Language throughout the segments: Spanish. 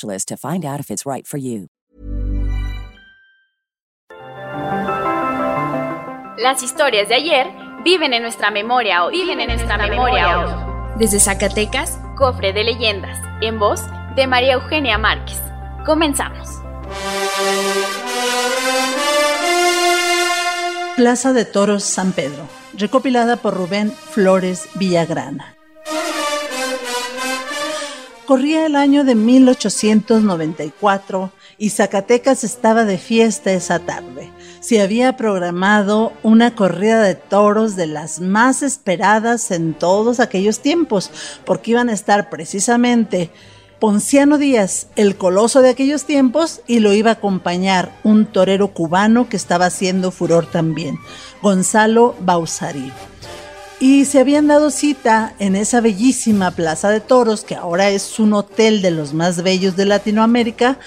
to find out if it's right for you. Las historias de ayer viven en nuestra memoria hoy. Viven en nuestra memoria hoy. Desde Zacatecas, cofre de leyendas, en voz de María Eugenia Márquez. Comenzamos. Plaza de Toros San Pedro, recopilada por Rubén Flores Villagrana. Corría el año de 1894 y Zacatecas estaba de fiesta esa tarde. Se había programado una corrida de toros de las más esperadas en todos aquellos tiempos, porque iban a estar precisamente Ponciano Díaz, el coloso de aquellos tiempos, y lo iba a acompañar un torero cubano que estaba haciendo furor también, Gonzalo Bausarí y se habían dado cita en esa bellísima Plaza de Toros, que ahora es un hotel de los más bellos de Latinoamérica,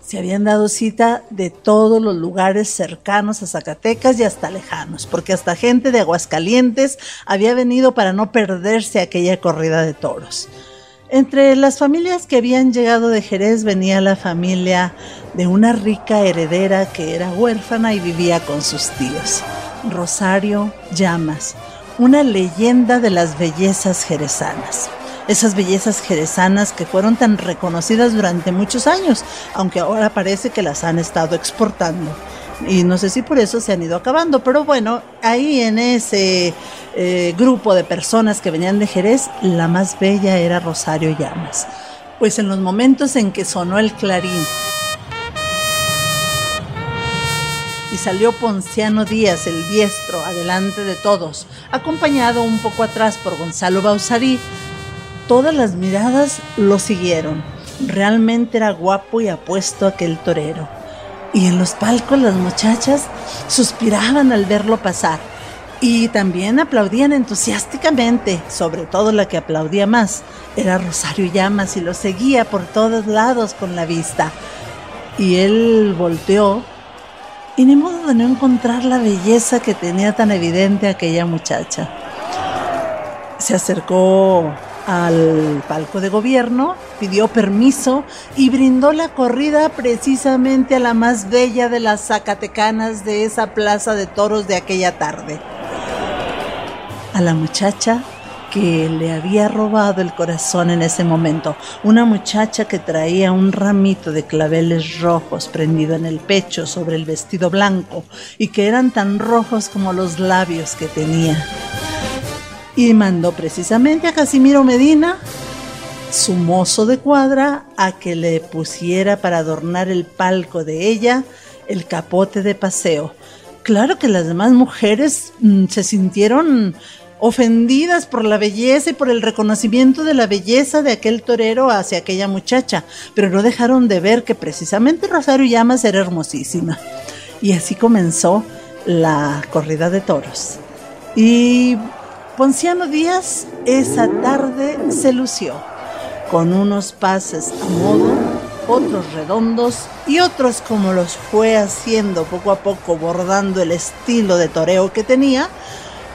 se habían dado cita de todos los lugares cercanos a Zacatecas y hasta lejanos, porque hasta gente de Aguascalientes había venido para no perderse aquella corrida de toros. Entre las familias que habían llegado de Jerez venía la familia de una rica heredera que era huérfana y vivía con sus tíos, Rosario Llamas una leyenda de las bellezas jerezanas. Esas bellezas jerezanas que fueron tan reconocidas durante muchos años, aunque ahora parece que las han estado exportando. Y no sé si por eso se han ido acabando, pero bueno, ahí en ese eh, grupo de personas que venían de Jerez, la más bella era Rosario Llamas. Pues en los momentos en que sonó el clarín y salió Ponciano Díaz, el diestro, adelante de todos, acompañado un poco atrás por Gonzalo Bausarí. Todas las miradas lo siguieron. Realmente era guapo y apuesto aquel torero. Y en los palcos las muchachas suspiraban al verlo pasar. Y también aplaudían entusiásticamente, sobre todo la que aplaudía más era Rosario Llamas y lo seguía por todos lados con la vista. Y él volteó y ni modo de no encontrar la belleza que tenía tan evidente aquella muchacha. Se acercó al palco de gobierno, pidió permiso y brindó la corrida precisamente a la más bella de las zacatecanas de esa plaza de toros de aquella tarde. A la muchacha que le había robado el corazón en ese momento. Una muchacha que traía un ramito de claveles rojos prendido en el pecho sobre el vestido blanco y que eran tan rojos como los labios que tenía. Y mandó precisamente a Casimiro Medina, su mozo de cuadra, a que le pusiera para adornar el palco de ella el capote de paseo. Claro que las demás mujeres mm, se sintieron ofendidas por la belleza y por el reconocimiento de la belleza de aquel torero hacia aquella muchacha, pero no dejaron de ver que precisamente Rosario Llamas era hermosísima. Y así comenzó la corrida de toros. Y Ponciano Díaz esa tarde se lució, con unos pases a modo, otros redondos y otros como los fue haciendo poco a poco, bordando el estilo de toreo que tenía,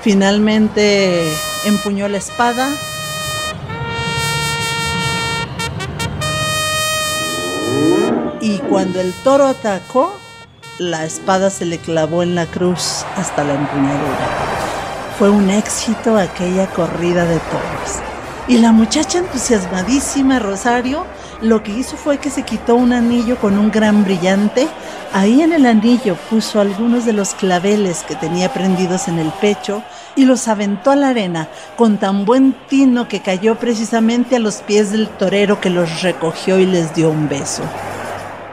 Finalmente empuñó la espada. Y cuando el toro atacó, la espada se le clavó en la cruz hasta la empuñadura. Fue un éxito aquella corrida de toros. Y la muchacha entusiasmadísima, Rosario, lo que hizo fue que se quitó un anillo con un gran brillante. Ahí en el anillo puso algunos de los claveles que tenía prendidos en el pecho y los aventó a la arena con tan buen tino que cayó precisamente a los pies del torero que los recogió y les dio un beso.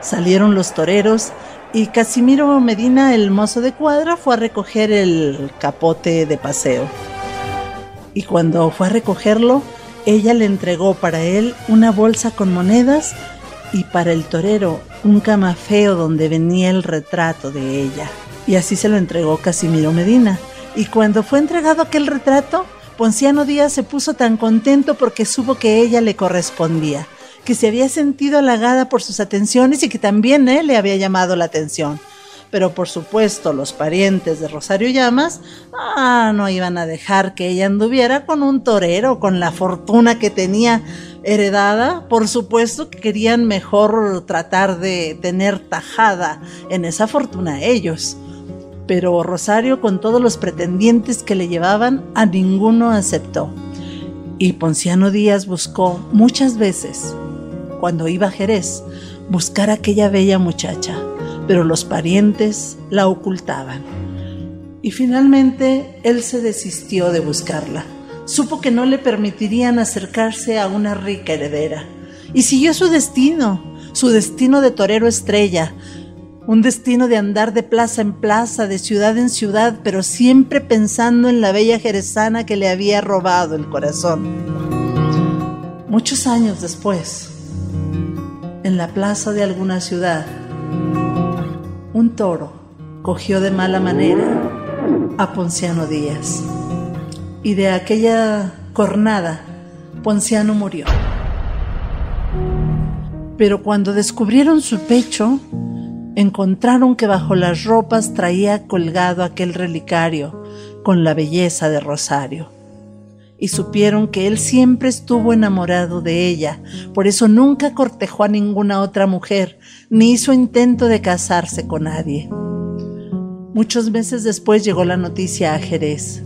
Salieron los toreros y Casimiro Medina, el mozo de cuadra, fue a recoger el capote de paseo. Y cuando fue a recogerlo, ella le entregó para él una bolsa con monedas y para el torero un camafeo donde venía el retrato de ella. Y así se lo entregó Casimiro Medina. Y cuando fue entregado aquel retrato, Ponciano Díaz se puso tan contento porque supo que ella le correspondía, que se había sentido halagada por sus atenciones y que también él le había llamado la atención pero por supuesto los parientes de Rosario Llamas ah, no iban a dejar que ella anduviera con un torero, con la fortuna que tenía heredada, por supuesto que querían mejor tratar de tener tajada en esa fortuna ellos. Pero Rosario, con todos los pretendientes que le llevaban, a ninguno aceptó. Y Ponciano Díaz buscó muchas veces, cuando iba a Jerez, buscar a aquella bella muchacha pero los parientes la ocultaban. Y finalmente él se desistió de buscarla. Supo que no le permitirían acercarse a una rica heredera. Y siguió su destino, su destino de torero estrella, un destino de andar de plaza en plaza, de ciudad en ciudad, pero siempre pensando en la bella jerezana que le había robado el corazón. Muchos años después, en la plaza de alguna ciudad, un toro cogió de mala manera a Ponciano Díaz. Y de aquella cornada, Ponciano murió. Pero cuando descubrieron su pecho, encontraron que bajo las ropas traía colgado aquel relicario con la belleza de Rosario. Y supieron que él siempre estuvo enamorado de ella, por eso nunca cortejó a ninguna otra mujer, ni hizo intento de casarse con nadie. Muchos meses después llegó la noticia a Jerez,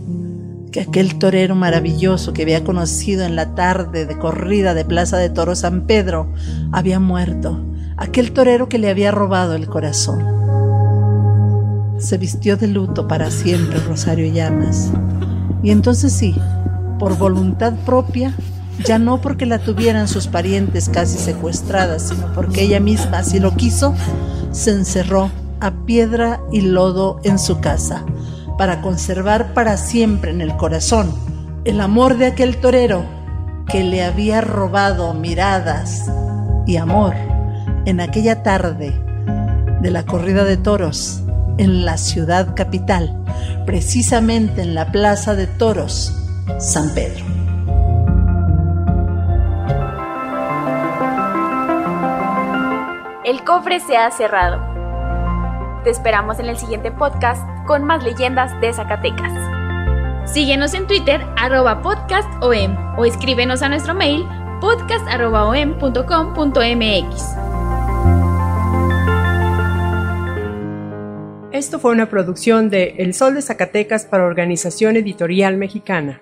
que aquel torero maravilloso que había conocido en la tarde de corrida de Plaza de Toro San Pedro había muerto, aquel torero que le había robado el corazón. Se vistió de luto para siempre Rosario Llamas. Y entonces sí, por voluntad propia, ya no porque la tuvieran sus parientes casi secuestrada, sino porque ella misma así lo quiso, se encerró a piedra y lodo en su casa, para conservar para siempre en el corazón el amor de aquel torero que le había robado miradas y amor en aquella tarde de la corrida de toros en la ciudad capital, precisamente en la plaza de toros San Pedro. El cofre se ha cerrado. Te esperamos en el siguiente podcast con más leyendas de Zacatecas. Síguenos en Twitter, arroba podcastom, o escríbenos a nuestro mail podcast.om.com.mx. Esto fue una producción de El Sol de Zacatecas para Organización Editorial Mexicana.